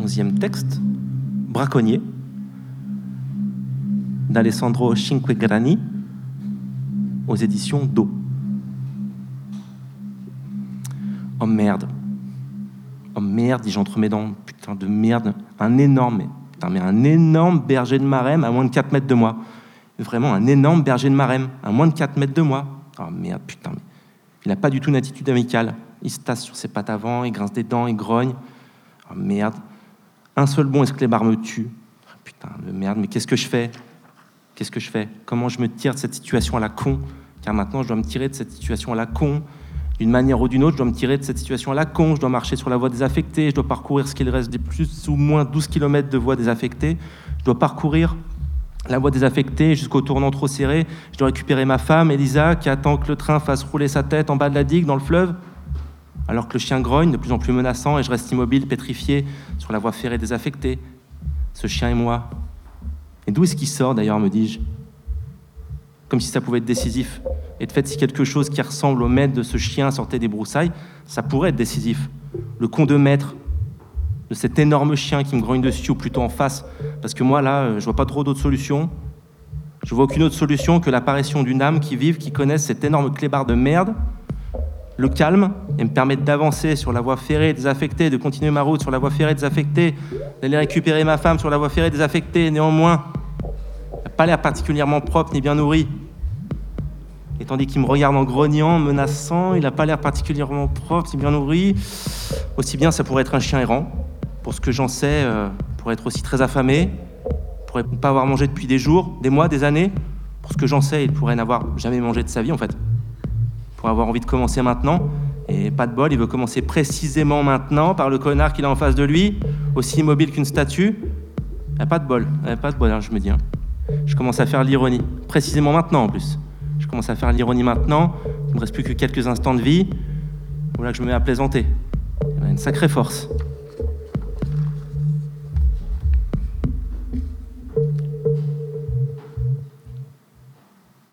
Onzième texte, Braconnier, d'Alessandro Cinquegrani, aux éditions Do. Oh merde. Oh merde, dis-je entre mes dents. Putain de merde. Un énorme, putain, mais un énorme berger de marème à moins de 4 mètres de moi. Vraiment un énorme berger de marème à moins de 4 mètres de moi. Oh merde, putain. Il n'a pas du tout une attitude amicale. Il se tasse sur ses pattes avant, il grince des dents, il grogne. Oh merde. Un seul bon esclébar me tue. Oh, putain de merde, mais qu'est-ce que je fais? Qu'est-ce que je fais? Comment je me tire de cette situation à la con? Car maintenant, je dois me tirer de cette situation à la con. D'une manière ou d'une autre, je dois me tirer de cette situation à la con. Je dois marcher sur la voie désaffectée. Je dois parcourir ce qu'il reste de plus ou moins 12 km de voie désaffectée. Je dois parcourir la voie désaffectée jusqu'au tournant trop serré. Je dois récupérer ma femme, Elisa, qui attend que le train fasse rouler sa tête en bas de la digue dans le fleuve. Alors que le chien grogne de plus en plus menaçant et je reste immobile, pétrifié sur la voie ferrée désaffectée. Ce chien et moi. Et d'où est-ce qu'il sort d'ailleurs, me dis-je? Comme si ça pouvait être décisif. Et de fait, si quelque chose qui ressemble au maître de ce chien sortait des broussailles, ça pourrait être décisif. Le con de maître de cet énorme chien qui me grogne dessus, ou plutôt en face, parce que moi, là, euh, je vois pas trop d'autres solutions. Je vois aucune autre solution que l'apparition d'une âme qui vive, qui connaisse cet énorme clébard de merde, le calme, et me permettre d'avancer sur la voie ferrée désaffectée, de continuer ma route sur la voie ferrée désaffectée, d'aller récupérer ma femme sur la voie ferrée désaffectée, néanmoins, n'a pas l'air particulièrement propre ni bien nourri. Et tandis qu'il me regarde en grognant, menaçant, il n'a pas l'air particulièrement propre ni bien nourri. Aussi bien, ça pourrait être un chien errant. Pour ce que j'en sais, euh, pourrait être aussi très affamé, pourrait ne pas avoir mangé depuis des jours, des mois, des années. Pour ce que j'en sais, il pourrait n'avoir jamais mangé de sa vie, en fait. Pourrait avoir envie de commencer maintenant. Et pas de bol, il veut commencer précisément maintenant par le connard qu'il a en face de lui, aussi immobile qu'une statue. Il a pas de bol, il a pas de bol, hein, je me dis. hein. Je commence à faire l'ironie, précisément maintenant en plus. Je commence à faire l'ironie maintenant, il ne me reste plus que quelques instants de vie. Voilà que je me mets à plaisanter. Il y a une sacrée force.